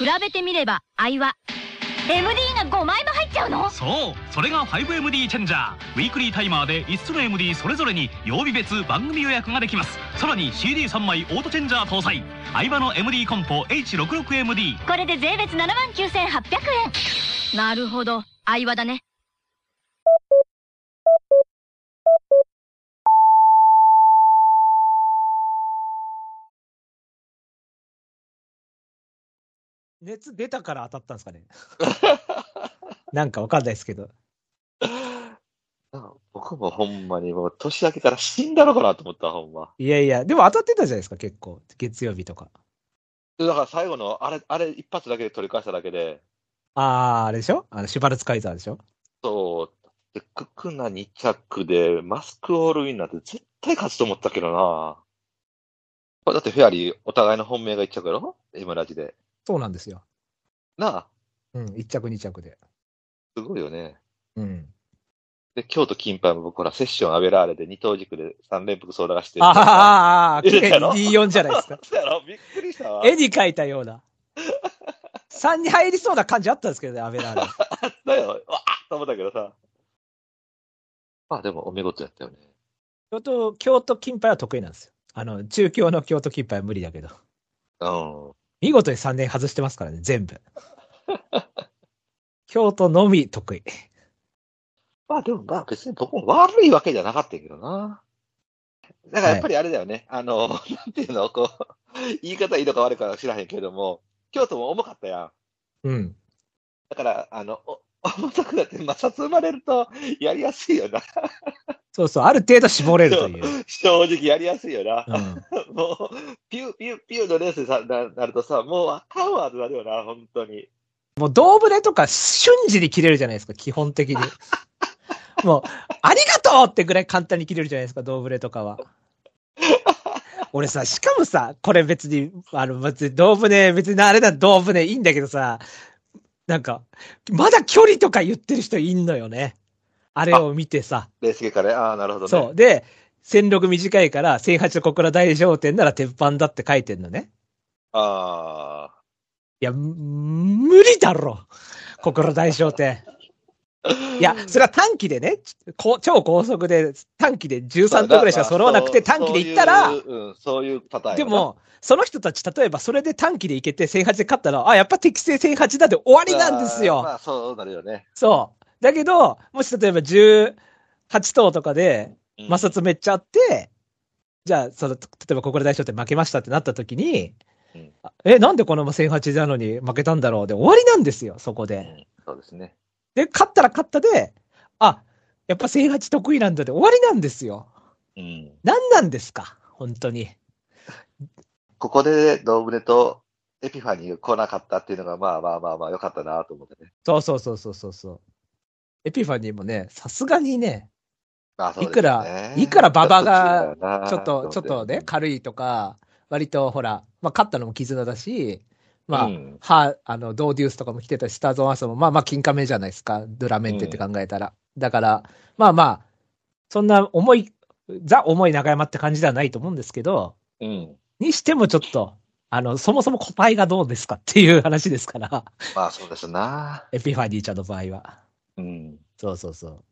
比べてみれば愛は MD が5枚も入っちゃうの？そうそれが 5MD チェンジャー。ウィークリータイマーで5つの MD それぞれに曜日別番組予約ができます。さらに CD3 枚オートチェンジャー搭載。相葉の MD コンポ H66MD これで税別7万9800円。なるほど愛話だね熱出たから当たったんですかね？なんかわかんないですけど。僕もほんまにもう年明けから死んだのかなと思った、ほんま。いやいや、でも当たってたじゃないですか、結構。月曜日とか。でだから最後の、あれ、あれ一発だけで取り返しただけで、あー、あれでしょ？あの、シュバルツカイザーでしょ？そう、でククナ2着で、マスクオールウィンなんて絶対勝つと思ったけどな。これだってフェアリー、お互いの本命が1着やろ ?M ラジで。そうなんですよ。なあ、うん、1着2着で。すごいよね。うん。で、京都金杯も僕ほら、セッションアベラーレで二等軸で3連複総流して。ああ、ああ、綺麗入れたろ？に D4 じゃないですか。そうやろ？びっくりしたわ。絵に描いたような。3に入りそうな感じあったんですけどね、アベラーレ。だよ、わーっと思ったけどさ。まあでもお見事やったよね。京都、京都金杯は得意なんですよ。あの、中京の京都金杯は無理だけど。うん。見事に3年外してますからね、全部。京都のみ得意。まあでもまあ別に僕も悪いわけじゃなかったけどな。だからやっぱりあれだよね。あの、なんていうの、こう、言い方いいのか悪いかは知らへんけども、京都も重かったやん。うん。だから、あの、お重たくなって摩擦生まれるとやりやすいよな。そうそう、ある程度絞れるという。正直やりやすいよな。うん。もう、ピュー、ピュー、ピューのレースにさななるとさ、もうあかんわってなるよな、本当に。もう、胴船とか瞬時に切れるじゃないですか、基本的に。もう、ありがとうってぐらい簡単に切れるじゃないですか、胴船とかは。俺さ、しかもさ、これ別に、あの、別に胴船、別にあれだ、胴船いいんだけどさ、なんか、まだ距離とか言ってる人いんのよね。あれを見てさ。レース系からね。ああ、なるほどね。そう。で、線路短いから、1008の小倉大商店なら鉄板だって書いてんのね。あいや、む無理だろ。小倉大商店。いや、それは短期でね、こう超高速で短期であ。13度ぐらいしか揃わなくてまあ短期で行ったら、そういうパターンで、も、その人たち、例えばそれで短期で行けて1008で勝ったら、あ、やっぱ適正1008だで終わりなんですよ。まあ、そうなるよね。そう。だけど、もし例えば18頭とかでうん摩擦めっちゃあって、じゃあ、その、例えば小倉大商店負けましたってなった時に、うんえ、なんでこの1008なのに負けたんだろうで終わりなんですよ、そこで。うんそうですね。で、勝ったら勝ったで、あ、やっぱ1008得意なんだで終わりなんですよ。うん。何なんですか？本当に。ここで、ドーブレとエピファニーが来なかったっていうのが、まあまあまあまあ、よかったなと思ってね。そうそうそうそうそうそう。エピファニーもね、さすがにね、まあ、そうですいくらいくら馬場がちょっと、ちょっとね、軽いとか、割とほら、まあ、勝ったのも絆だし、まあ、うんは、あの、ドーデュースとかも来てたし、スターズ・オン・アースも、まあまあ、金貨目じゃないですか。ドゥラメンテって考えたら。だから、まあまあ、そんな重い、ザ重い中山って感じではないと思うんですけど、うん。にしてもちょっと、あの、そもそも個体がどうですかっていう話ですから、まあ、そうですな。エピファニーちゃんの場合は。うん。そうそうそう。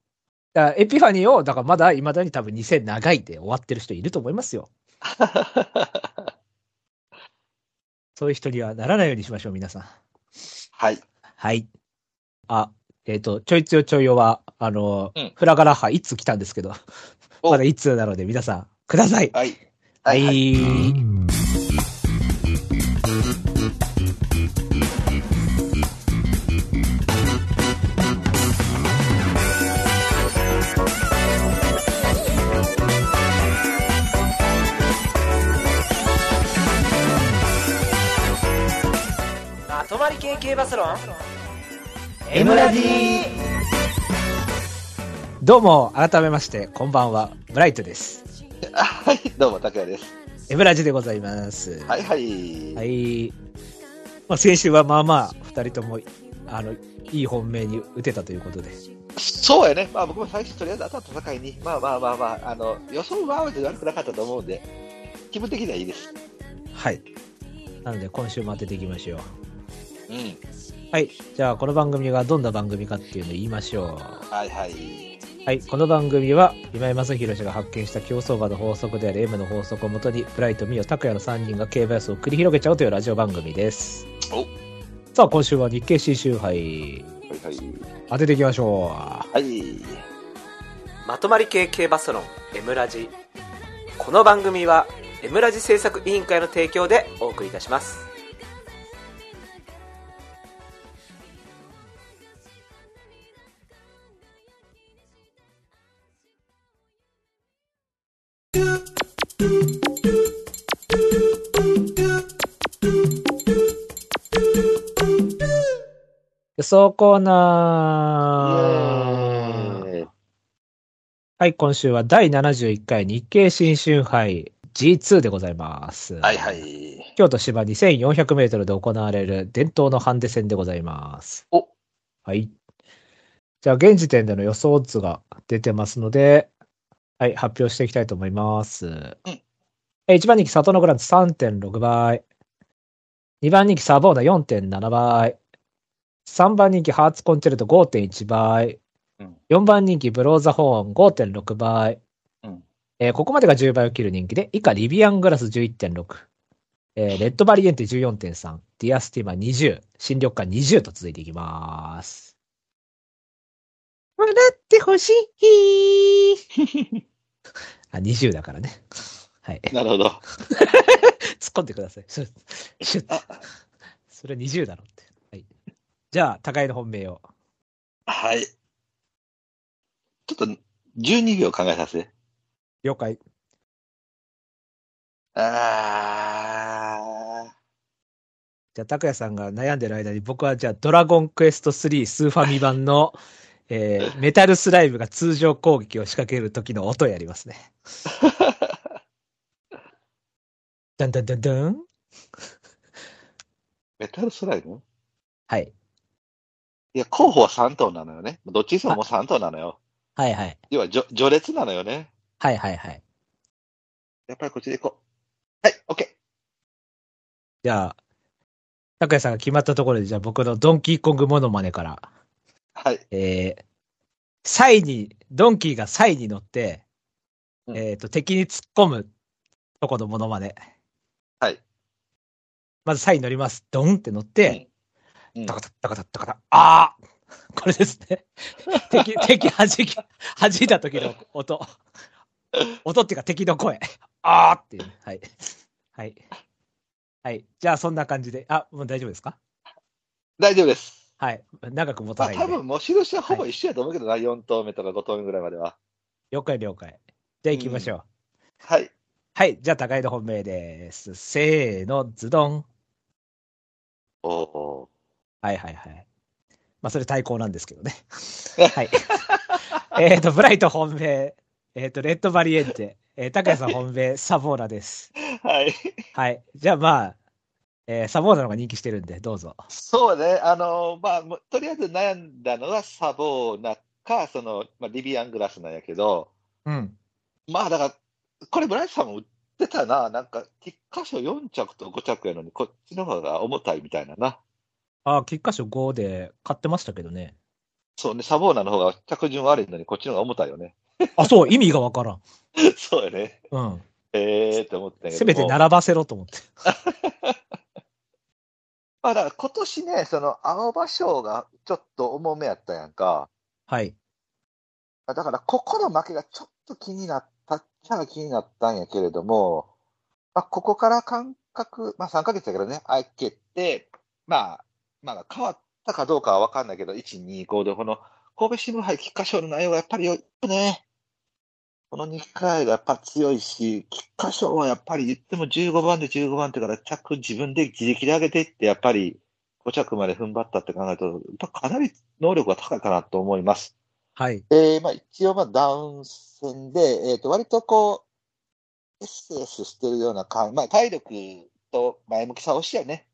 だからエピファニーを、だからまだ未だに多分2000長いで終わってる人いると思いますよ。そういう人にはならないようにしましょう、皆さん。はい。はい。あ、えっ、と、ちょいつよちょいよは、あの、うんフラガラッハ一通来たんですけど、おまだ一通なので皆さん、ください。はい。はい。ま系系バスロン M ラジどうも、改めまして、こんばんは、ブライトです。はい。どうも、竹谷です。M ラジでございます。はいはい。はい。まあ、先週はまあまあ、二人とも、あの、いい本命に打てたということで。そうやね。まあ僕も最初とりあえず当たった境に、まあまあまあまあ、あの、予想は悪くなかったと思うんで、気分的にはいいです。はい。なので、今週も当てていきましょう。うん。はい。じゃあ、この番組がどんな番組かっていうのを言いましょはいはい。う。はい。この番組は、今井正弘氏が発見した競走馬の法則である M の法則をもとに、ブライト、ミオ、拓也の3人が競馬予想を繰り広げちゃおうというラジオ番組です。おさあ、今週は日経新春杯、はいはい。当てていきましょはい。まとまり系系バスロン M ラジこの番組は M ラジ制作委員会の提供でお送りいたします予想コーイナー。はい、今週は第71回日経新春杯 G2 でございます。はいはい。京都芝2400メートルで行われる伝統のハンデ戦でございます。おはい。じゃあ、現時点での予想オッズが出てますので、はい、発表していきたいと思います。え1番人気、サトノグランツ3.6倍。2番人気、サボーナ4.7倍。3番人気、ハーツコンチェルト5.1倍。うん4番人気、ブローザホーン5.6倍。うんえーここまでが10倍を切る人気で、以下、リビアングラス11.6。えーレッドバリエンテ14.3。ディアスティマ20。シンリョクカ20と続いていきます。笑ってほしい。あ、20だからね。はい。なるほど。突っ込んでください。それ、シュッそれ20だろって。はい。じゃあ、高いの本命を。はい。ちょっと、12秒考えさせて。了解。あじゃあ、拓也さんが悩んでる間に、僕はじゃあ、ドラゴンクエスト3スーファミ版の、えーメタルスライムが通常攻撃を仕掛ける時の音やりますね。ダンダンダンダン。ー。メタルスライム？はい。いや、候補は3頭なのよね。どっちにしてももう3頭なのよ。はいはい。要は、じょ序列なのよね。はいはいはい。やっぱりこっちで行こう。はい、オッケじゃあ、拓也さんが決まったところで、じゃあ僕のドンキーコングモノマネから、ー。はい。えー、サイに、ドンキーがサイに乗って、うんえっ、と、敵に突っ込むとこのモノマネ。はい。まずサイに乗ります。ドンって乗って、うんタカタッタカタッタカタ、あー これですね。敵、敵弾き、弾いた時の音。音っていうか敵の声。あーっていうね。はい。はい。はい。じゃあそんな感じで。あ、もう大丈夫ですか？大丈夫です。はい。長く持たまあ、ないんで。多分、もう印はほぼ一緒やと思うけどな、4投目とか5投目ぐらいまでは。了解了解。じゃあ行きましょう。はい。はい。じゃあ高井の本命です。せーの、ズドン。おおはいはいはい。まあそれ対抗なんですけどね。はい。えっと、ブライト本命。えっ、と、レッドバリエンテ。えー、高谷さん本命、サボーナです。ー。はい。はい。じゃあまあ、えーサボーナの方が人気してるんで、どうぞ。そうね、あのまあ、とりあえず悩んだのはサボーナか、その、まあ、リビアングラスなんやけど、うん。まあだから、これ、ブライトさんも売ってたな、なんか、菊花賞4着と5着やのに、こっちの方が重たいみたいなな。あ、菊花賞5で買ってましたけどね。そうね、サボーナの方が着順悪いのに、こっちの方が重たいよね。あ、そう、意味がわからん。そうよね。うん。ええーって思って。せめて並ばせろと思って。まあだから今年ね、その青葉賞がちょっと重めやったやんか。はい。だからここの負けがちょっと気になったっちゃ気になったんやけれども、まあここから感覚、まあ3ヶ月だけどね、開けて、まあ、まあ変わったかどうかはわかんないけど、1、2、5でこの神戸新聞杯菊花賞の内容がやっぱり良いね。この2回がやっぱ強いし、菊花賞はやっぱり言っても15番で15番手から着自分で自力で上げていって、やっぱり5着まで踏ん張ったって考えると、やっぱかなり能力が高いかなと思います。はい。えーまあ、一応、まあ、ダウン戦で、えっ、と、割とこう、SS してるような感まあ、体力と前向きさをしてね。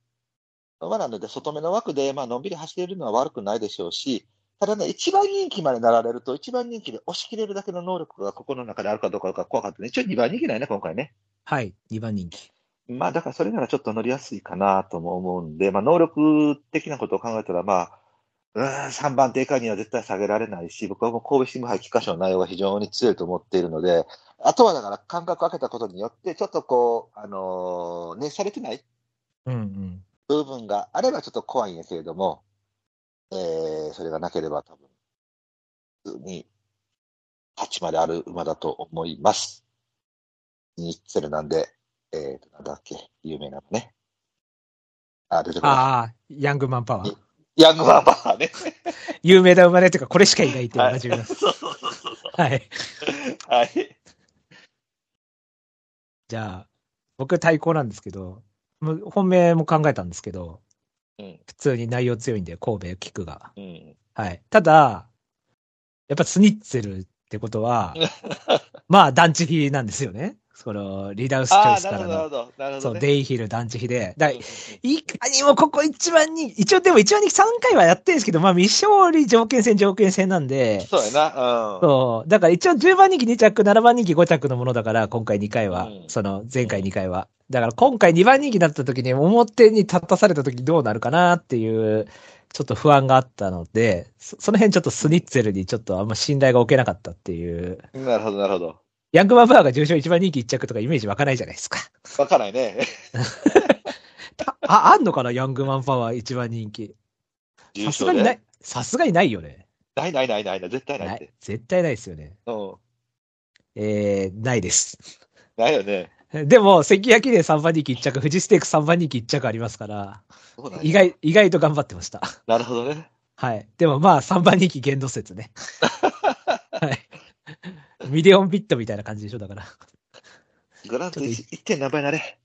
まあ、なので、外目の枠で、まあ、のんびり走れるのは悪くないでしょうし、ただね、一番人気までなられると、一番人気で押し切れるだけの能力がここの中であるかどうかが怖かったね。一応2番人気ないね、今回ね。はい。2番人気。まあ、だからそれならちょっと乗りやすいかなとも思うんで、まあ、能力的なことを考えたら、まあ、うーん、3番手以下には絶対下げられないし、僕はもう神戸新聞杯菊花賞の内容が非常に強いと思っているので、あとはだから間隔を空けたことによって、ちょっとこう、あのー熱されてないうんうん。部分があればちょっと怖いんやけれども、えー、それがなければ多分、普通に、8まである馬だと思います。ニッツェルなんで、えーと、なんだっけ、有名なのね。あ、出てこない。ああ、ヤングマンパワー。ヤングマンバーね。有名な生まれっていうか、これしかいないっていうのが自分のそうそうそうそう。はい。はい。じゃあ、僕対抗なんですけど、本命も考えたんですけど、うん。普通に内容強いんで、神戸キックが。うん。はい。ただ、やっぱスニッツェルってことは、まあ団地比なんですよね。その、リーダースチョイスからの。ほど。なるほど、そう、ね。デイヒル団地比で。だうんいかにもここ一番に、一応でも一番に3回はやってるんですけど、まあ未勝利条件戦条件戦なんで、そうやな。うん。そう。だから一応10番人気2着、7番人気5着のものだから、今回2回は。うんその前回2回は。だから今回2番人気になった時に表に立たされた時どうなるかなっていう、ちょっと不安があったので、そその辺ちょっとスニッツェルにちょっとあんま信頼が置けなかったっていう。なるほど、なるほど。ヤングマンバーが重賞1番人気1着とかイメージ湧かないじゃないですか。わかんないね。あ、あんのかな？ヤングマンパワー1番人気。重さすがにない。さすがにないよね。ないないないない。絶対ない。絶対ないですよね。うん。えー、ないです。ないよね。でも、関焼きで3番人気1着、富士ステーク3番人気1着ありますから、意外、意外と頑張ってました。なるほどね。はい。でもまあ、3番人気限度説ね。はい。ミリオンビットみたいな感じでしょ、だから。グラントちょっ 1, 点何倍なれ。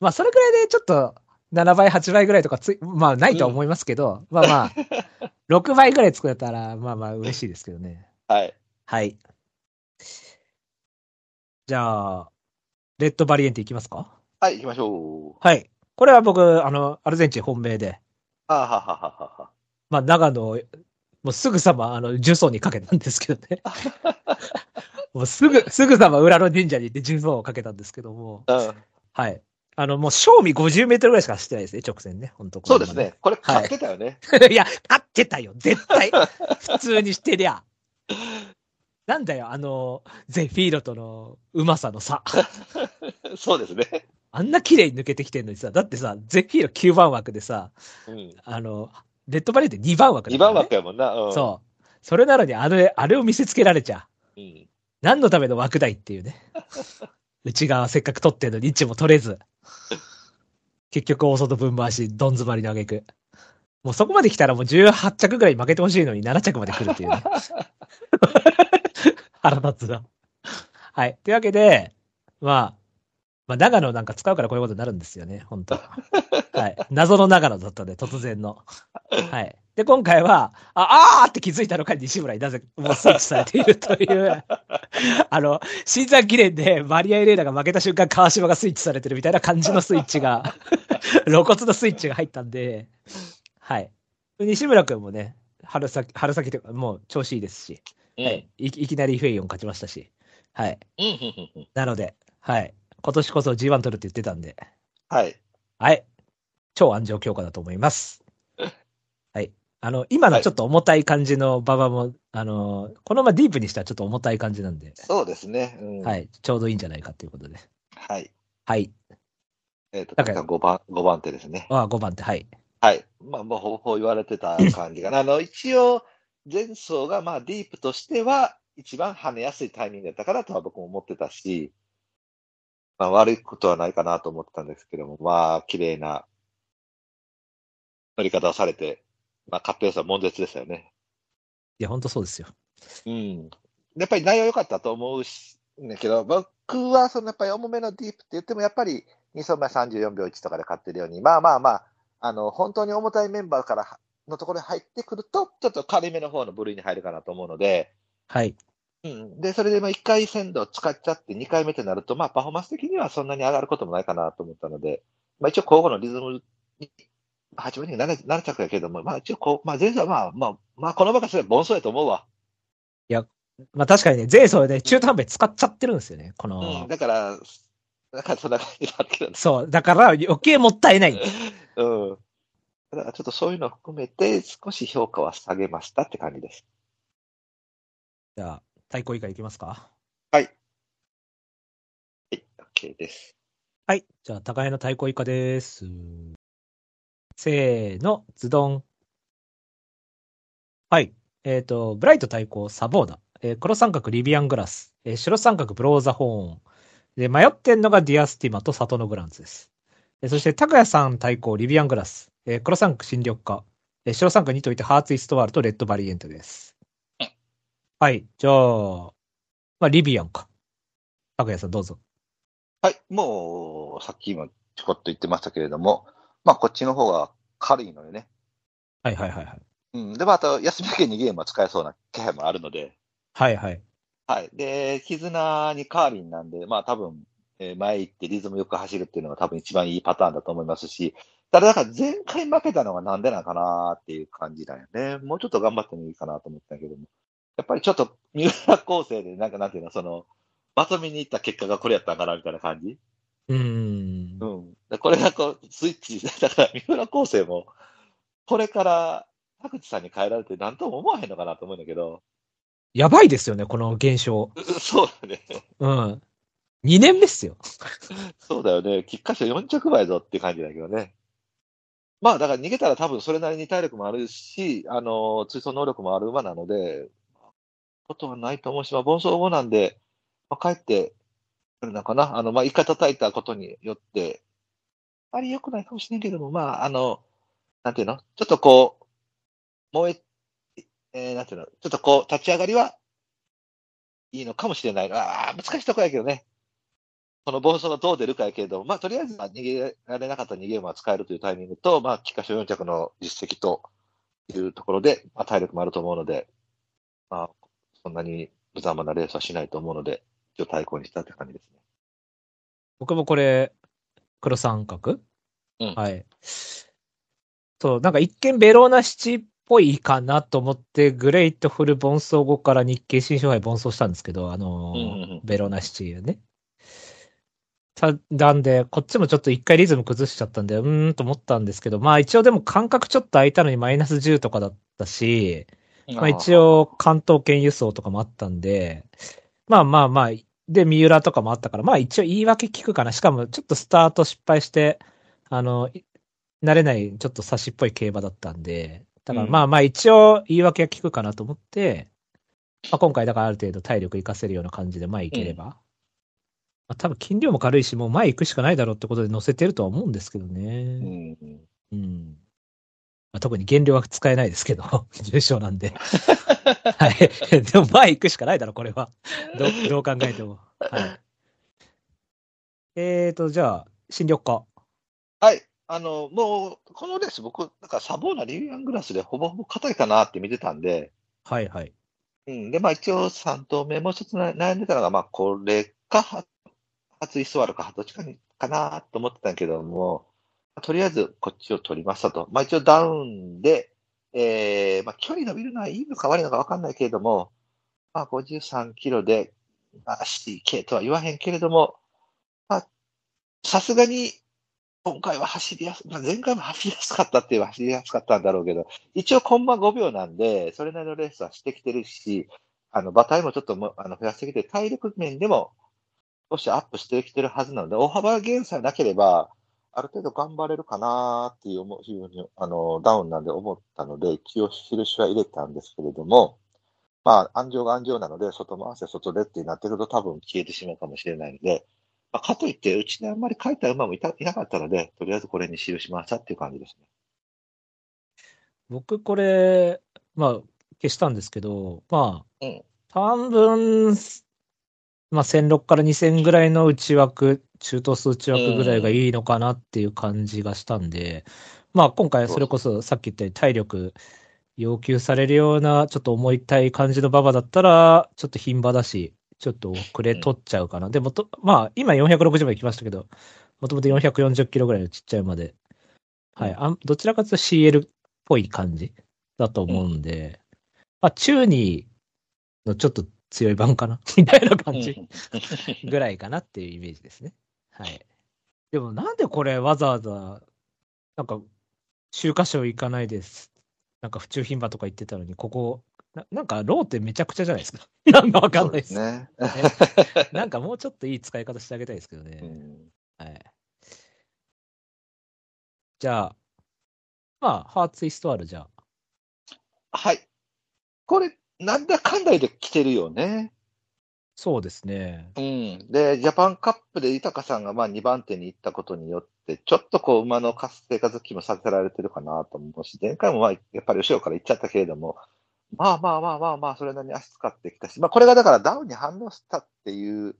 まあ、それぐらいでちょっと、7倍、8倍ぐらいとかつい、まあ、ないとは思いますけど、まあまあ、6倍ぐらい作れたら、まあまあ、嬉しいですけどね。はい。はい。じゃあ、レッドバリエンテいきますか？はい、行きましょう。はい。これは僕、あの、アルゼンチン本命で、あははははは。まあ、長野、もうすぐさま、あの、呪詛にかけたんですけどね。もうすぐ、すぐさま裏の神社に行って呪詛をかけたんですけども、うん。はい。あの、もう、正味50メートルぐらいしか走ってないですね、直線ね。本当そうですね。。これ、はい買ってたよね。いや、勝ってたよ、絶対。普通にしてりゃ。なんだよ、あの、ゼフィーロとのうまさの差。そうですね。あんな綺麗に抜けてきてんのにさ、だってさ、ゼフィーロ9番枠でさ、うん。あの、レッドバレーって2番枠だ2ね番枠やもんな。うん。そう。それなのにあれ、あれを見せつけられちゃう。うん。何のための枠台っていうね。内側せっかく取ってんのに位置も取れず。結局大外分回し、どん詰まりの挙句。もうそこまで来たらもう18着ぐらい負けてほしいのに7着まで来るっていうね。腹立つな。はい。というわけで、まあ、まあ長野なんか使うからこういうことになるんですよね、本当はい。謎の長野だったんで、突然の。はい。で、今回は、あ、あーって気づいたのか西村になぜもうスイッチされているという、あの、新山記念でマリア・エレーナが負けた瞬間、川島がスイッチされてるみたいな感じのスイッチが、露骨のスイッチが入ったんで、はい。西村くんもね、春先、春先というか、もう調子いいですし、うん。はい。いいきなりフェイヨン勝ちましたし、はい。なので、はい。今年こそ G1 取るって言ってたんで、はい。はい。超安城強化だと思います。はい。あの、今のちょっと重たい感じの馬場も、あの、このままディープにしたらちょっと重たい感じなんで、そうですね。うん。。はいい。ちょうどいいんじゃないかということで。はい。はい。えっと、だから5番、5番手ですね。あ5番手、はい。はい。まあ、もうほぼほぼ言われてた感じかな。あの、一応、前走が、まあ、ディープとしては、一番跳ねやすいタイミングだったからとは僕も思ってたし、まあ、悪いことはないかなと思ってたんですけども、まあ、綺麗な乗り方をされて、まあ、勝った要素は悶絶でしたよね。いや、本当そうですよ。うん。やっぱり内容良かったと思うし、だけど、僕は、そのやっぱり重めのディープって言っても、やっぱり2走前34秒1とかで勝ってるように、まあまあまあ、あの、本当に重たいメンバーからのところに入ってくると、ちょっと軽めの方の部類に入るかなと思うので、はい。うん。で、それでまあ1回鮮度を使っちゃって2回目となると、まあパフォーマンス的にはそんなに上がることもないかなと思ったので、まあ一応交互のリズムに、8分に 7, 7着だけども、まあ一応こう、まあ前走はまあまあ、まあこの場がすれば凡走やと思うわ。まあ確かにね、前走で中途半端に使っちゃってるんですよね。この、うん。だから、なんかそんな感じだけどね。そう。だから余計もったいない。うん。だからちょっとそういうのを含めて、少し評価は下げましたって感じです。じゃあ、対抗以下いきますか？はい。はい、OK です。はい。じゃあ、高江の対抗以下です。せーの、ズドン。はい。えっ、と、ブライト対抗サボーダ。えー黒三角リビアングラス。えー白三角ブローザホーン。で、迷ってんのがディアスティマとサトノグランツです。えーそして、高谷さん対抗リビアングラス。えー黒三角シンリョクカ。えー白三角にといてハーツイストワールとレッドバリエンテですうん。はい。じゃあ、まあ、リビアンか。高谷さんどうぞ。はい、もう、さっきもちょこっと言ってましたけれども、まあ、こっちの方が軽いのでね。はいはいはいはい。うん。で、また、休み明けにゲームは使えそうな気配もあるので、はいはい。はい。で、絆にカーリンなんで、まあ多分、えー前行ってリズムよく走るっていうのが多分一番いいパターンだと思いますし、ただだから前回負けたのがなんでなんかなっていう感じだよね。もうちょっと頑張ってもいいかなと思ったけども。やっぱりちょっと三浦構成でなんかなんていうの、その、まとめに行った結果がこれやったんかなみたいな感じ？うーん。うん。でこれがこう、スイッチ、だから三浦構成も、これから田口さんに変えられて何とも思わへんのかなと思うんだけど、やばいですよね、この現象。うそうだね。うん。2年目っすよ。そうだよね。菊花賞4着倍ぞって感じだけどね。まあ、だから逃げたら多分それなりに体力もあるし、あの、追走能力もある馬なので、ことはないと思うし、まあ、盆走後なんで、まあ、帰ってくるのかな。あの、まあ、一回叩いたことによって、あまり良くないかもしれんけども、まあ、あの、なんていうの？ちょっとこう、燃え、えー、なんていうの？ちょっとこう、立ち上がりはいいのかもしれない。ああ、難しいとこやけどね。その暴走がどう出るかやけれども、まあ、とりあえず逃げられなかった逃げ馬は使えるというタイミングと、まあ、菊花賞4着の実績というところで、まあ、体力もあると思うので、まあ、そんなに無様なレースはしないと思うので、一応対抗にしたって感じですね。僕もこれ、黒三角？うんはい。そう、なんか一見ヴェローナシチーっぽいかなと思って、グレイトフル凡走後から日経新春杯凡走したんですけど、あのーうんうんうんベローナ七ね。た、なんで、こっちもちょっと一回リズム崩しちゃったんで、うーんと思ったんですけど、まあ一応でも間隔ちょっと空いたのにマイナス10とかだったし、まあ一応関東圏輸送とかもあったんで、まあまあまあ、で、三浦とかもあったから、まあ一応言い訳聞くかな。しかもちょっとスタート失敗して、あの、い慣れないちょっと差しっぽい競馬だったんで、だからうんまあまあ一応言い訳は聞くかなと思って、まあ今回だからある程度体力活かせるような感じで前行ければ。まあ多分筋量も軽いし、もう前行くしかないだろうってことで乗せてるとは思うんですけどうね。ん。うん。まあ、特に減量は使えないですけど、重症なんで。はい。でも前行くしかないだろ、これは。どうどう考えても。はい。えーと、じゃあ、新緑化。はい。あの、もう、このレース僕、なんかサボーナリビアングラスでほぼほぼ硬いかなって見てたんで、はいはい。うん。で、まあ一応3投目、もう一つな悩んでたのが、まあこれか、は初イスワルか、どっちかにかなと思ってたけども、とりあえずこっちを取りましたと。まあ一応ダウンで、えー、まあ距離伸びるのはいいのか悪いのかわかんないけれども、まあ53キロで、まあ CK とは言わへんけれども、まあ、さすがに、今回は走りやす、まあ、前回も走りやすかったって言えば走りやすかったんだろうけど、一応コンマ5秒なんで、それなりのレースはしてきてるし、あの、馬体もちょっともあの増やしてきて、体力面でも少しアップしてきてるはずなので、大幅減さえなければ、ある程度頑張れるかなっていう思うふうに、あの、ダウンなんで思ったので、一応印は入れたんですけれども、まあ、安城が安城なので、外回せ外でってなってくると多分消えてしまうかもしれないので、まあ、かといって、うちにあんまり書いた馬もいたいなかったので、とりあえずこれに記しましたっていう感じですね。僕、これ、まあ、消したんですけど、まあ、うん半分、まあ、1006から2000ぐらいの内枠、中等数内枠ぐらいがいいのかなっていう感じがしたんで、まあ、今回それこそさっき言ったように体力要求されるような、ちょっと重いたい感じの馬場だったら、ちょっと牝馬だし、ちょっと遅れ取っちゃうかな。でもと、まあ、今460まで来ましたけど、もともと440キロぐらいのちっちゃい馬で、はい、あんどちらかというと CL っぽい感じだと思うんで、まあ、中にのちょっと強い版かな？みたいな感じ ぐらいかなっていうイメージですね。はい。でもなんでこれわざわざ、なんか、週刊賞行かないです？なんか府中牝馬とか言ってたのに、ここ、ななんかローってめちゃくちゃじゃないですか？なんかわかんないです。ね。なんかもうちょっといい使い方してあげたいですけどね。うんはい。じゃあ、まあ、ハーツイストアルじゃあ。はい。これ、なんだかんだで来てるよね。そうですね。うん。で、ジャパンカップで豊さんがまあ2番手に行ったことによって、ちょっとこう馬の活性化好きもさせられてるかなと思うし、前回もまあやっぱり後ろから行っちゃったけれども、まあまあまあまあまあ、それなりに足使ってきたし、まあこれがだからダウンに反応したっていう、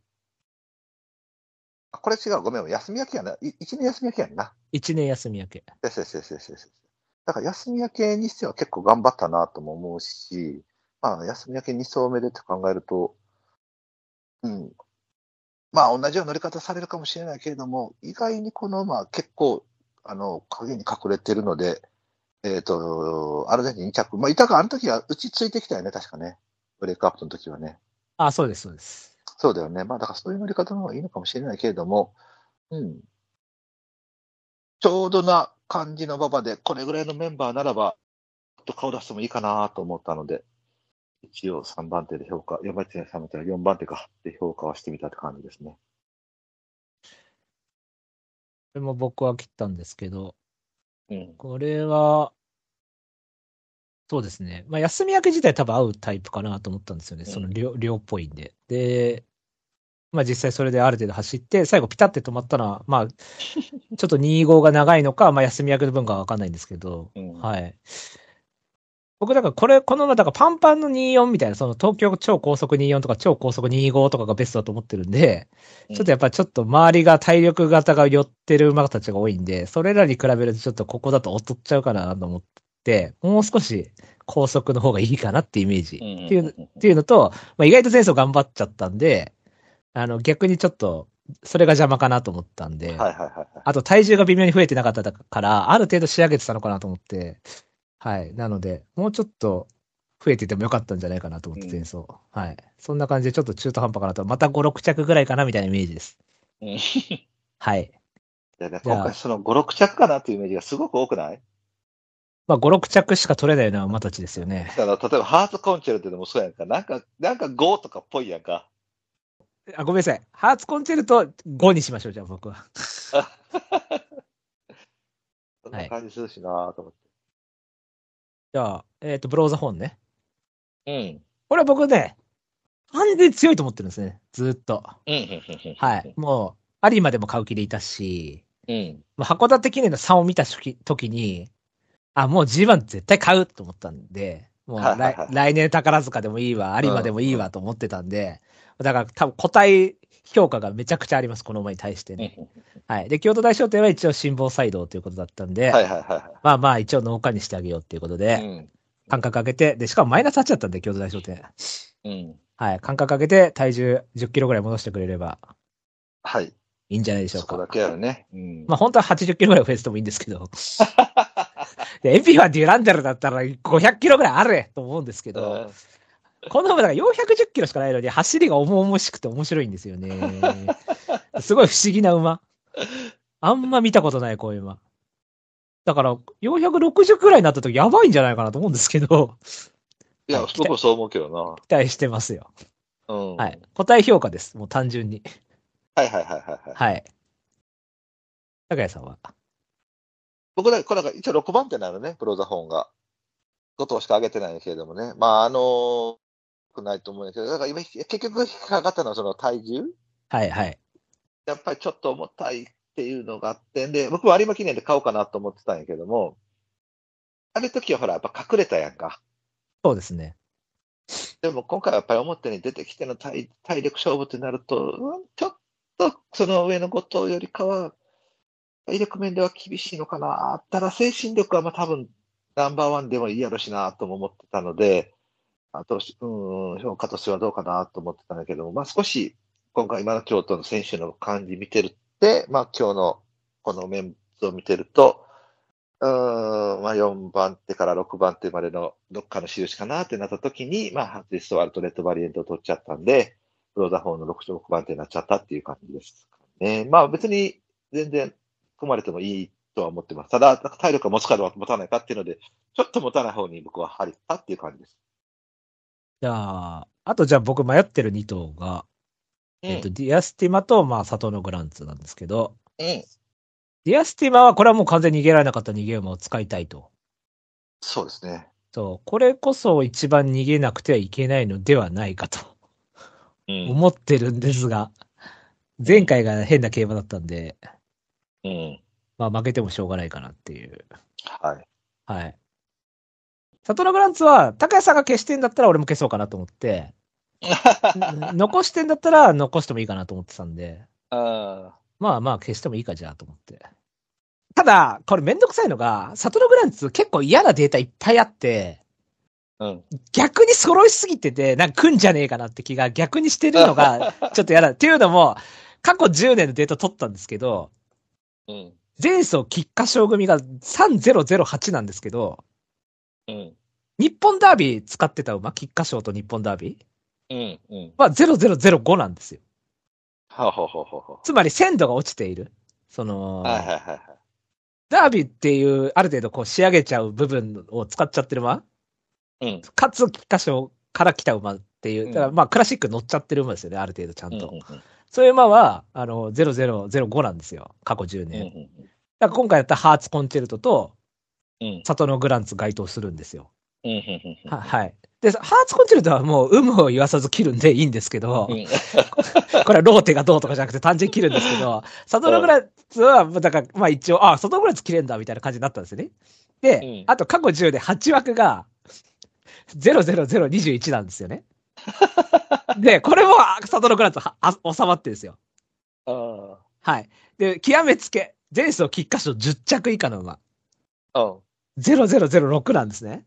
あこれ違う、ごめん、休み明けやな。い一年休み明けやんな。一年休み明け。ですですですですです。だから休み明けにしては結構頑張ったなとも思うし、まあ休み明け2走目でって考えると、うん。まあ同じような乗り方されるかもしれないけれども、意外にこの馬は結構、あの、影に隠れてるので、えっ、と、アルゼンチン2着。まあ、いたか、あの時はうちついてきたよね、確かね。ブレイクアップの時はね。あ、そうです、そうです。そうだよね。まあ、だからそういう乗り方の方がいいのかもしれないけれども、うん。ちょうどな感じの馬場で、これぐらいのメンバーならば、ちょっと顔出してもいいかなと思ったので、一応3番手で評価、4番手で3番手は4番手かって評価はしてみたって感じですね。これも僕は切ったんですけど、うん。これは、そうですね。まあ、休み明け自体多分合うタイプかなと思ったんですよね。うんその量、量っぽいんで。で、まあ実際それである程度走って、最後ピタって止まったのは、まあ、ちょっと25が長いのか、まあ休み明けの分かはわかんないんですけど、うんはい。僕、だからこれ、この、だからパンパンの24みたいな、その東京超高速24とか超高速25とかがベストだと思ってるんで、うんちょっとやっぱちょっと周りが体力型が寄ってる馬たちが多いんで、それらに比べるとちょっとここだと劣っちゃうかなと思って、もう少し高速の方がいいかなってイメージ。うんっていうっていうのと、まあ、意外と前走頑張っちゃったんで、あの、逆にちょっと、それが邪魔かなと思ったんで、はいはいはいはい。あと体重が微妙に増えてなかったから、ある程度仕上げてたのかなと思って、はい。なので、もうちょっと増えててもよかったんじゃないかなと思って、うん前走。はい。そんな感じでちょっと中途半端かなと。また5、6着ぐらいかなみたいなイメージです。うんはい。でねじゃあ今回その5、6着かなっていうイメージがすごく多くない？まあ、5、6着しか取れないような馬たちですよね。あの例えばハーツコンチェルトでもそうやんか。なんか、なんか5とかっぽいやんか。あ、ごめんなさい。ハーツコンチェルト5にしましょう、じゃあ僕は。そんな感じするしなと思っじゃあ、えっ、と、ブローザホーンね。て。うん。これは僕ね、完全に強いと思ってるんですね。ずーっと。うん。はい。。もう、有馬でも買う気でいたし、うん。まあ、函館記念の差を見た時時に、あ、もう G1 絶対買うと思ったんで、もう来来年宝塚でもいいわ、有馬でもいいわと思ってたんで、だから多分個体評価がめちゃくちゃあります、この馬に対してね。はい。で、京都大商店は一応辛抱サイドということだったんで、はいはいはまあまあ一応農家にしてあげようっていうこといで、はい。うん。間隔上げて、で、しかもマイナス8だったんで、京都大商店。うん。はい。間隔上げて体重10キロぐらい戻してくれればはい。いいんじゃないでしょうか。そこだけやるね。うん。まあ本当は80キロぐらい増えててもいいんですけど。で、エピはデュランデルだったら500キロぐらいあれと思うんですけど、この馬だから410キロしかないのに走りが重々しくて面白いんですよね。すごい不思議な馬。あんま見たことない、こういう馬。だから、460くらいになった時やばいんじゃないかなと思うんですけど、いや、僕もそう思うけど期待してますよ。な。うん。はい。答え評価です。もう単純に。はいはいはいはいはい。はい。高谷さんは？僕だ、これなんか一応6番手なのね、プロザホーンが。5頭しか上げてないけれどもね。まあ、あのくないと思うんだけど、だから今、結局引っかかったのはその体重？はいはい。やっぱりちょっと重たいっていうのがあって、で、僕も有馬記念で買おうかなと思ってたんやけども、あれ時はほら、やっぱ隠れたやんか。そうですね。でも今回はやっぱり表に出てきての体体力勝負ってなると、うんちょっとその上の5頭よりかは、体力面では厳しいのかな。ただ精神力はまあ多分ナンバーワンでもいいやろしなとも思ってたので、あと、うん、評価としてはどうかなと思ってたんだけども、まあ少し今回今の京都の選手の感じ見てるって、まあ今日のこのメンツを見てると、うん、まあ4番手から6番手までのどっかの印かなってなった時に、まあハーツイストワルとレッドバリエントを取っちゃったんで、クローザー4の6 6番手になっちゃったっていう感じですかねまあ別に全然組まれてもいいとは思ってます。ただ、体力が持つか持たないかっていうので、ちょっと持たない方に僕は張りたっていう感じです。じゃあ、あとじゃあ僕迷ってる2頭が、えっと、ディアスティマと、まあ、サトノグランツなんですけど、うん。ディアスティマはこれはもう完全に逃げられなかった逃げ馬を使いたいと。そうですね。そう、これこそ一番逃げなくてはいけないのではないかとうん。思ってるんですが、前回が変な競馬だったんで、うん。まあ負けてもしょうがないかなっていう。はい。はい。サトノグランツは、高谷さんが消してんだったら俺も消そうかなと思って、残してんだったら残してもいいかなと思ってたんで、あまあまあ消してもいいかじゃあと思って。ただ、これめんどくさいのが、サトノグランツ結構嫌なデータいっぱいあって、あ。うん。逆に揃いすぎてて、なんか来んじゃねえかなって気が逆にしてるのが、ちょっと嫌だ。っていうのも、過去10年のデータ取ったんですけど、うん。うん。日本ダービー使ってた馬、菊花賞と日本ダービー？うん。うん。は0005なんですよ。はあ、ほうほうほうほつまり鮮度が落ちている。その、う。はいはいはいはい。ダービーっていう、ある程度こう仕上げちゃう部分を使っちゃってる馬？うん。かつ、菊花賞から来た馬っていう、だからまあクラシック乗っちゃってる馬ですよね、ある程度ちゃんと。うんそういう馬は、あの、0005なんですよ。過去10うん年。だから今回やったハーツコンチェルトと、うん。サトノグランツ該当するんですよ。ははい。で、ハーツコンチェルトはもう、有無を言わさず切るんでいいんですけど、うん。これはローテがどうとかじゃなくて単純に切るんですけど、サトノグランツは、だから、まあ一応、あ、サトノグランツ切れんだ、みたいな感じになったんですよね。で、うんあと過去10で8枠が、00021なんですよね。で、これも、あサトノグランツはあ収まってるんですよ。あはい。で、極めつけ、前走菊花賞10着以下の馬、あ。うん。0006なんですね。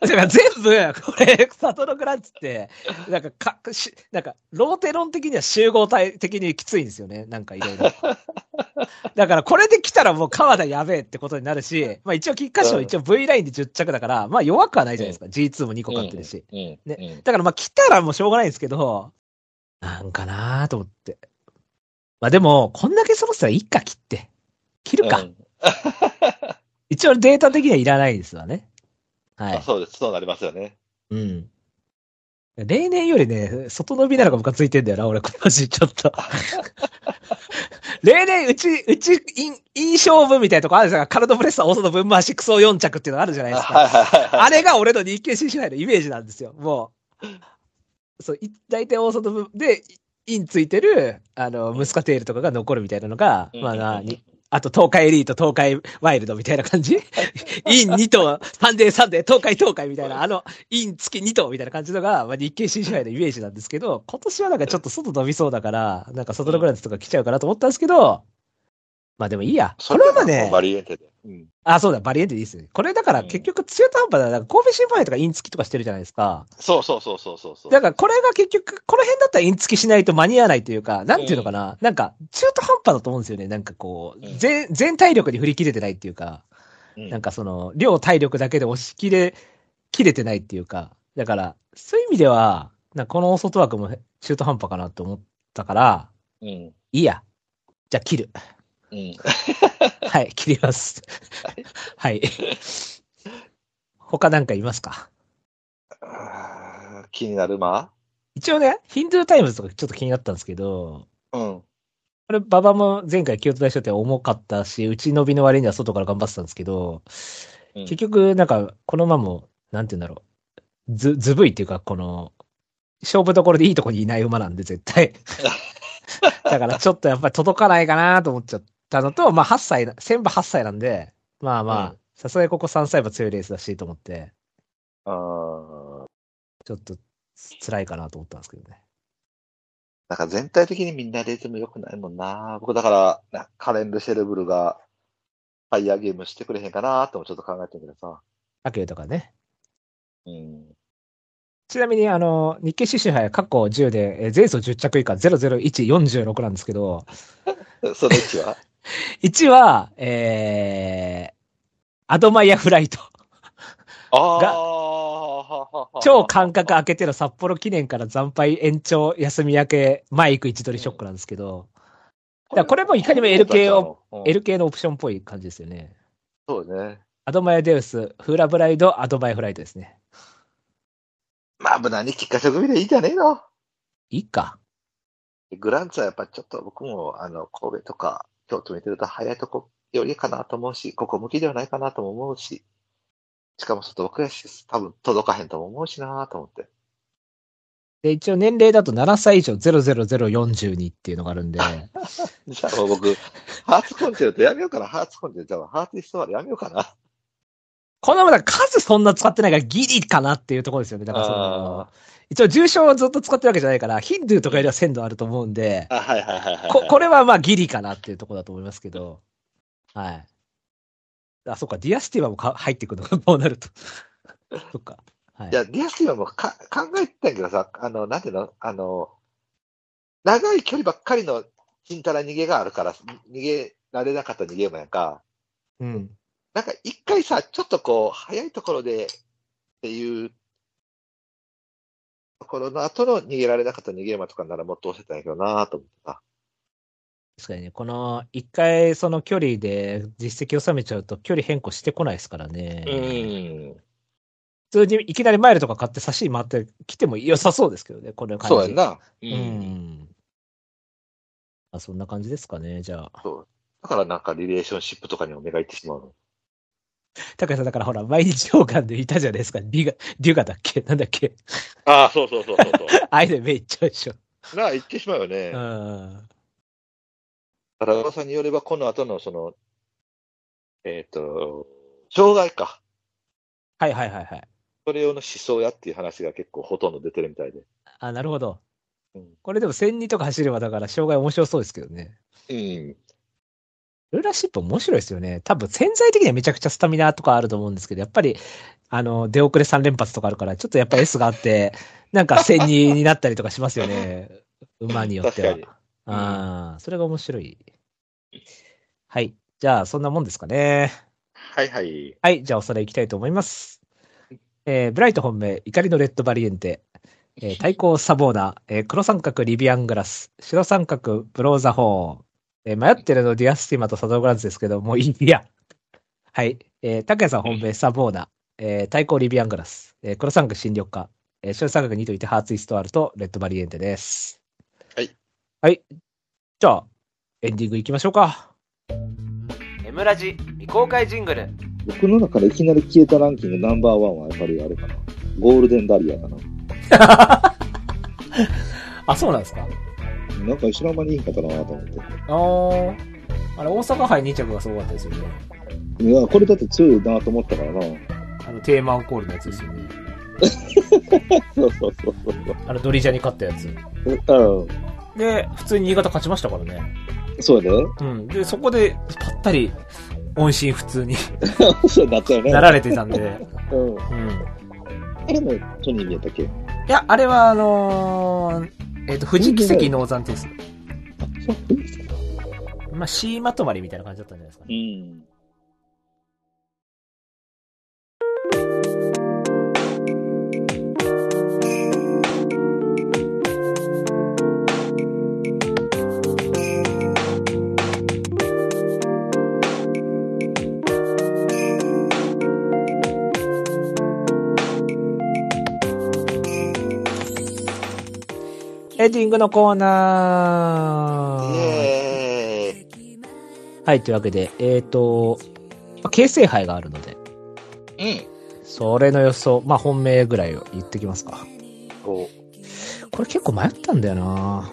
だから全部、これ、サトノグランツって、なんかか、しなんか、ローテ論的には集合体的にきついんですよね。なんかいろいろ。だから、これで来たらもう川田やべえってことになるし、まあ一応、菊花賞うん一応 V ラインで10着だから、まあ弱くはないじゃないですか。G2 も2個買ってるし。うん。ねね。だからまあ来たらもうしょうがないんですけど、なんかなーと思って。まあでも、こんだけ揃ってたらいいか、切って。切るか。うん 一応データ的にはいらないですわね。はい。あそうです。そうなりますよね。うん。例年よりね、外伸びなのがムカついてんだよな、俺、今年ちょっと。例年、うち、うち、印印象分みたいなとこあるじゃん。カルドブレッサー、オーソの分回し、クソ4着っていうのがあるじゃないですか。あれが俺の日経新種杯のイメージなんですよ。もう。そう、い大体オーソの分で、インついてる、あの、ムスカテールとかが残るみたいなのが、まあな、にあとトウカイエリート、トウカイワイルドみたいな感じ？イン2頭、サンデーサンデー、トウカイトウカイみたいな、あの、イン突き2頭みたいな感じのが、まあ、日経新春杯のイメージなんですけど、今年はなんかちょっと外伸びそうだから、なんか外のグランツとか来ちゃうかなと思ったんですけど、まあでもいいや。これはまあね、バリエンテで。うん。あ、そうだ、バリエンテでいいですね。これだから結局中途半端だ。だから神戸新聞杯とかイン突きとかしてるじゃないですか。そうそうそうそうそうそう。だからこれが結局、この辺だったらイン付きしないと間に合わないというか、なんていうのかな。なんか中途半端だと思うんですよね。なんかこう、うん全、全体力に振り切れてないっていうか、うんなんかその、量体力だけで押し切れ、切れてないっていうか、だから、そういう意味では、なんかこの外枠も中途半端かなと思ったから、うん。いいや。じゃあ切る。うん。はい、切ります。はい。他なんかいますか？気になる馬一応ね、ヒンドゥータイムズとかちょっと気になったんですけど、うん。これ、馬場も前回京都大賞って重かったし、内伸びの割には外から頑張ってたんですけど、うん結局、なんか、この馬も、なんて言うんだろう。ず、ずぶいっていうか、この、勝負どころでいいとこにいない馬なんで、絶対。だから、ちょっとやっぱり届かないかなと思っちゃったのと、まあ、8歳な、千馬8歳なんで、まあまあうん、さすがにここ3歳馬強いレースだしと思って、あーちょっと辛いかなと思ったんですけどね。なんか全体的にみんなレーズム良くないもんな。僕だから、なカレン・ルシェルブルがファイヤーゲームしてくれへんかなともちょっと考えてるけどさ。アケとかね。うん。ちなみに、あの、日経新杯過去10で、えー前走10着以下00146なんですけど、その位置は？1は、えー、アドマイヤフライト。がは超間隔空けての札幌記念から惨敗延長休み明け、前行く位置取りショックなんですけど、らこれもいかにも L 系を、うん L 系のオプションっぽい感じですよね。そうね。アドマイヤデウス、フーラブライド、アドマイヤフライトですね。まあ、無難に喫花賞組でいいんじゃねえのいいか。グランツはやっぱちょっと僕も、あの、神戸とか京都見てると早いとこよりかなと思うし、ここ向きではないかなとも思うし、しかも外僕やし、多分届かへんとも思うしなと思って。で、一応年齢だと7歳以上00042っていうのがあるんで、じゃあもう僕、ハーツコンチェルトやめようかな、ハーツコンチェルト、じゃあハーツイストワールやめようかな。このまだ数そんな使ってないからギリかなっていうところですよね。だからその、一応重賞をずっと使ってるわけじゃないから、ヒンドゥーとかよりは鮮度あると思うんで、あ、はいはいはいはい。こ、これはまあギリかなっていうところだと思いますけど、はい。あ、そっか、ディアスティマもか入ってくるのか、こうなると。そっか。はいい。や、ディアスティマもか考えてたけどさ、あの、なんていうの？あの、長い距離ばっかりのチンタラ逃げがあるから、逃げられなかった逃げ馬やんか。うん。なんか一回さ、ちょっとこう、早いところでっていうところの後の逃げられなかった逃げ馬とかならもっと押せたんやけどなと思ってさ。確かにね、この、一回その距離で実績を収めちゃうと距離変更してこないですからね。ん。普通にいきなりマイルとか買って差し回ってきても良さそうですけどね、これ感じ。そうやんな。うう。ん。あ、そんな感じですかね、じゃあ。そう。だからなんかリレーションシップとかにも目がいってしまうの。高橋さん、だからほら、毎日召喚でいたじゃないですか。デュガ、デュガだっけ？なんだっけ？ああ、そうそうそうそうそう。ああいうの目いっちゃうでしょ。なあ、言ってしまうよね。うだん。から、噂によれば、この後のその、えっ、と、障害か。はいはいはいはい。それ用の思想やっていう話が結構ほとんど出てるみたいで。あ、なるほど。うん。これでも1002とか走ればだから障害面白そうですけどね。うん。ルーラーシップ面白いですよね。多分潜在的にはめちゃくちゃスタミナとかあると思うんですけど、やっぱり、あの、出遅れ3連発とかあるから、ちょっとやっぱ S があって、なんか1002になったりとかしますよね。馬によっては確。かにああ、それが面白い。はい。じゃあ、そんなもんですかね。はいはい。はい。じゃあ、おさらい行きたいと思います。えーブライト本命、怒りのレッドバリエンテ。えー 対抗サボーナ、えー黒三角リビアングラス、白三角ブローザホーン。えー迷ってるのディアスティマとサトノグランツですけど、もういいや。はい。えー、竹谷さん本命サヴォーナ、えー対抗リビアングラス、えー黒三角シンリョクカ、えー白三角2といてハーツイストワールとレッドバリエンテです。はい。はい。じゃあ、エンディング行きましょうか。M ラジ未公開ジングル僕の中でいきなり消えたランキングナンバーワンはやっぱりあれかな。ゴールデンダリアかな。あ、そうなんですかなんか知らん間にいいんかったなと思って。あー。あれ、大阪杯2着がすごかったですよね。いや、これだって強いなと思ったからな。あの、テーマンコールのやつですよね。そうそうそうそうあの、ドリジャに勝ったやつ。そう。で、普通に新潟勝ちましたからね。うん。そうやで。うん。で、そこで、ぱったり、音信普通に そうなったよね。なられてたんで。うん。うん。あれもトニー見えたっけ？いや、あれは、あのー、えっ、と、富士奇跡ノーザンテスあ、そうト。まあ、C まとまりみたいな感じだったんじゃないですかうね。ん。エンディングのコーナー。エーイ。はい、というわけで、えっ、と、形成杯があるので、うん。それの予想、まあ、本命ぐらいを言ってきますか。ここれ結構迷ったんだよな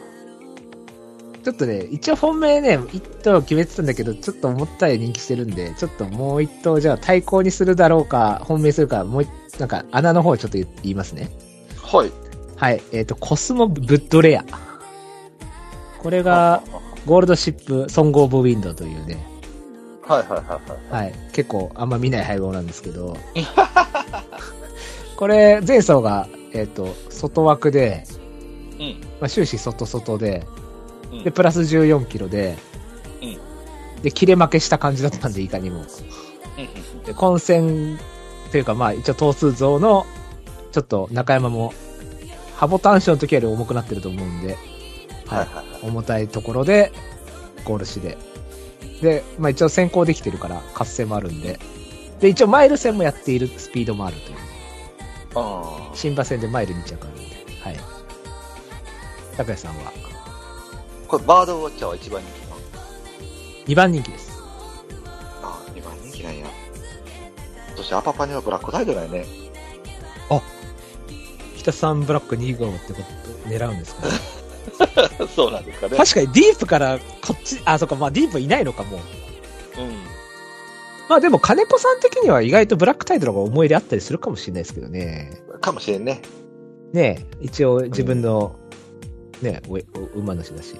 ちょっとね、一応本命ね、一頭決めてたんだけど、ちょっと思ったより人気してるんで、ちょっともう一頭じゃあ対抗にするだろうか、本命するか、もう、なんか穴の方ちょっと言いますね。はい。はい、えっ、と、コスモブッドレア。これが、ゴールドシップ、ソングオブウィンドウというね、はいはいはいはい。はい、結構あんま見ない配合なんですけど、これ、前走が、えっ、と、外枠で、うん。まあ、終始外外で、うんで、プラス14キロで、うんで、切れ負けした感じだったんで、いかにも。で、混戦というか、まあ、一応頭数増の、ちょっと中山も、ハボタン賞の時より重くなってると思うんで、はい。重たいところで、コールしで。で、まあ一応先行できてるから、活性もあるんで。で、一応マイル戦もやっているスピードもあるという。あ新馬戦でマイル2着あるんで。はい。高谷さんは？あ。これ、バードウォッチャーは一番人気なの？2番人気です。ああ、二番人気なんや。そしてアパパにはブラックタイドだよね。北さんブラック2号ってこと狙うんですかね。そうなんですかね。確かにディープからこっち、あ、そっか、まあディープいないのかもう。うん。まあでも金子さん的には意外とブラックタイドの方が思い入れあったりするかもしれないですけどね。かもしれんね。ねえ、一応自分の、ね、おお馬主だし。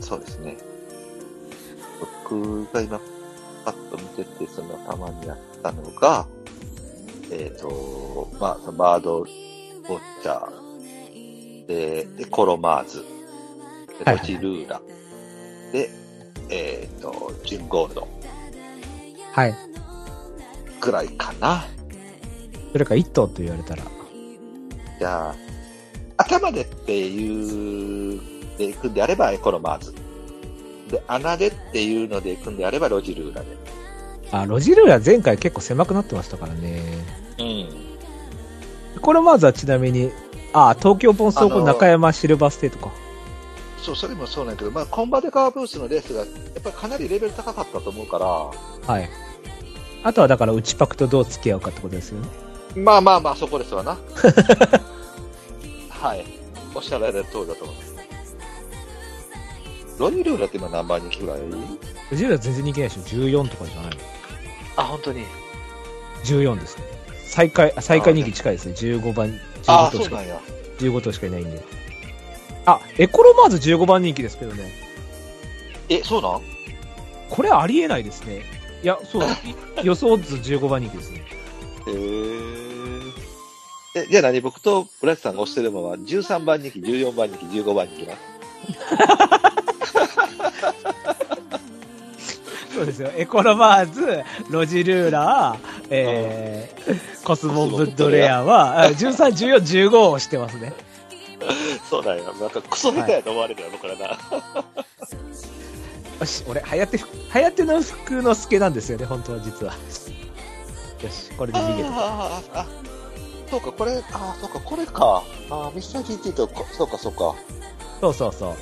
そうですね。僕が今、パッと見てて、そのたまにやったのが、えっ、と、まあ、バードウォッチャー、で、でコロマーズ、ではいロチルーラ、で、えっ、と、ジュンゴールドはい。ぐらいかな。それか1頭と言われたら。じゃあ、頭でっていう、で行くんであれば、コロマーズ。で、穴でっていうので行くんであれば、ロジルーラで。あ、ロジルーラ前回結構狭くなってましたからね。うん。これまずはちなみに、あ、東京ポンソーコあの中山シルバーステートか。そう、それもそうなんやけど、まあ、コンバデカーブースのレースが、やっぱりかなりレベル高かったと思うから、はい。あとはだから内パクとどう付き合うかってことですよね。まあまあまあ、そこですわな。はい。おっしゃられる通りだと思います。ロニールーラって今何番人気ぐらい？ロジルーラ全然人気ないでしょ。14とかじゃないのあ、本当に？14ですね。最下位、あ最下位人気近いですね。15番、あ15頭しかそうなんや。15頭しかいないんで。あ、エコロマーズ15番人気ですけどね。え、そうなん？これありえないですね。いや、そう、い 予想図15番人気ですね。へーえ、じゃあ何？僕とブラックさんが推してるのは13番人気、14番人気、15番人気な。そうですよ。エコロマーズ、ロジルーラー、えー、コスモブッドレアは、あ13、14、15をしてますね。そうなんや。なんかクソ下手やと思われるよ、僕らな。よし、俺、はやて、はやての福之助なんですよね、本当は実は。よし、これで逃げて。あーあ、そうか、これ、あーそうか、これか。あーミスター GT とこ、そうか、そうか。そうそうそう。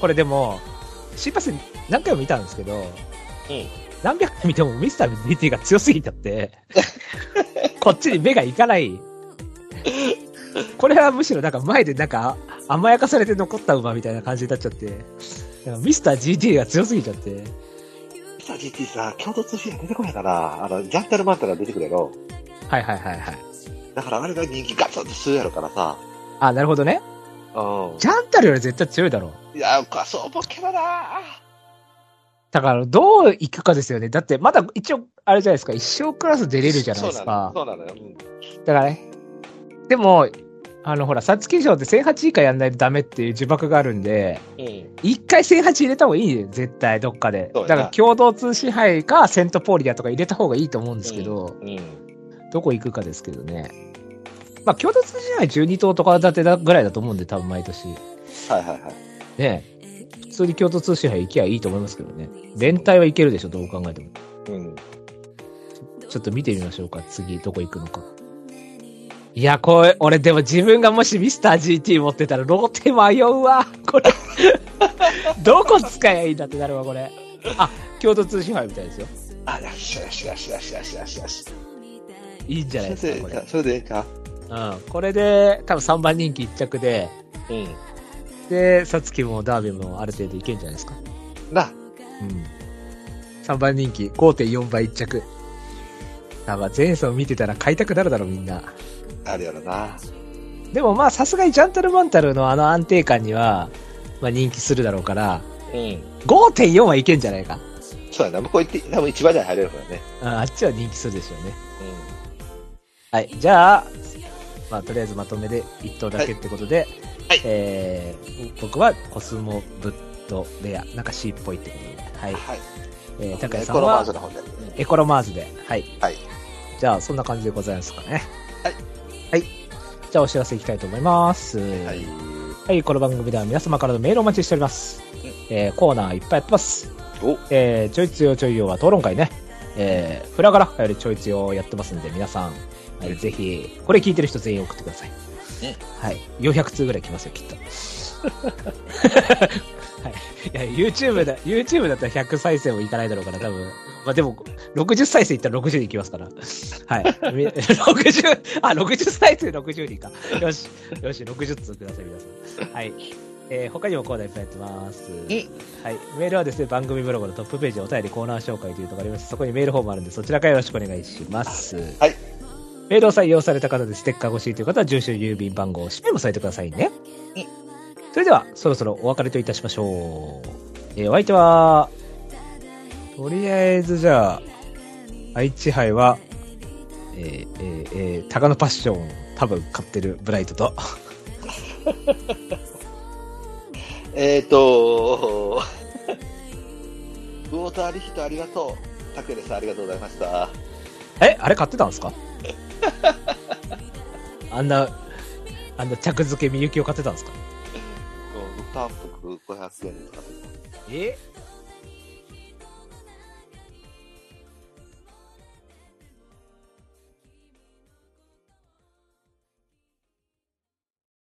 これでも、シーパス何回も見たんですけど、うん。何百回見てもミスター DT が強すぎちゃって、こっちに目がいかない。これはむしろなんか前でなんか甘やかされて残った馬みたいな感じになっちゃって、ミスター GT が強すぎちゃって、ミスター GT さ、共同通信が出てこないかな。あの、ジャンタルマンタラ出てくれよ。はいはいはいはい。だからあれが人気ガツンとするやろからさ。あ、なるほどね。うん。ジャンタルより絶対強いだろう。いや、かそう思うけどなだからどう行くかですよね。だってまだ一応、あれじゃないですか、一生クラス出れるじゃないですか。そうなのよ。だからね。でも、あの、ほら、皐月賞って1008以下やんないとダメっていう呪縛があるんで、うん。うん。一回1008入れた方がいいよ、絶対、どっかで。だから、共同通信杯か、セントポーリアとか入れた方がいいと思うんですけど、うん。どこ行くかですけどね。まあ、共同通信杯12頭とか立てだぐらいだと思うんで、多分毎年。はいはいはい。ね普通に共同通信杯行きゃいいと思いますけどね。連帯はいけるでしょ、どう考えても。うん。ちょっと見てみましょうか、次、どこ行くのか。いや、これ、俺でも自分がもしミスター GT 持ってたら、ローテ迷うわ、これ。どこ使えばいいんだってなるわ、これ。あ、共同通信杯みたいですよ。あ、よしよしよしよしよしよしよし。いいんじゃないですか、これ。それでいいか？うん。これで、多分3番人気1着で、うん。で、さつきもダービーもある程度いけんじゃないですか。な、うん。3番人気、5.4倍1着。多分前走見てたら買いたくなるだろ、みんな。あるやろな。でもまあ、さすがにジャンタルマンタルのあの安定感には、まあ人気するだろうから、うん。5.4はいけんじゃないか。そうやな。向こう行って、多分一番台入れるからね。うんあっちは人気するでしょうね。はい。じゃあ、まあ、とりあえずまとめで1頭だけってことで、はいえー、僕はコスモブッドレア、なんか C っぽいってことで、はい。はい。えー、高谷さんは。エコロマーズで、はい。はい。じゃあ、そんな感じでございますかね。はい。はい。じゃあ、お知らせいきたいと思います。はい。はい、この番組では皆様からのメールをお待ちしております。うんえーコーナーいっぱいやってます。おえー、ちょいつよちょいよは討論会ね。えー、フラガラよりちょいつよやってますんで、皆さん、はい、ぜひ、これ聞いてる人全員送ってください。ねはい。400通ぐらい来ますよ、きっと。はい。いや、YouTube だ、YouTube だったら100再生もいかないだろうから、多分。まあでも、60再生いったら60人いきますから。はい。み 60、あ、60再生60人か。よし、よし、60通ください、皆さん。はい。えー他にもコーナーいっぱいやってます。はい。メールはですね、番組ブログのトップページお便りコーナー紹介というところがあります。そこにメールフォームあるんで、そちらからよろしくお願いします。はい。メールを採用された方でステッカー欲しいという方は、住所、郵便番号、氏名も添えてくださいね。それでは、そろそろお別れといたしましょう。えーお相手は、とりあえずじゃあ、愛知杯は、えー、えー、えー、タガノパッション、多分買ってるブライトと、えっ、ー、と、ウォーターリヒトありがとう。タケレさんありがとうございました。えあれ買ってたんですか？あんな、あんな着付けみゆきを買ってたんですか？うん。タン服500円で使ってた。え？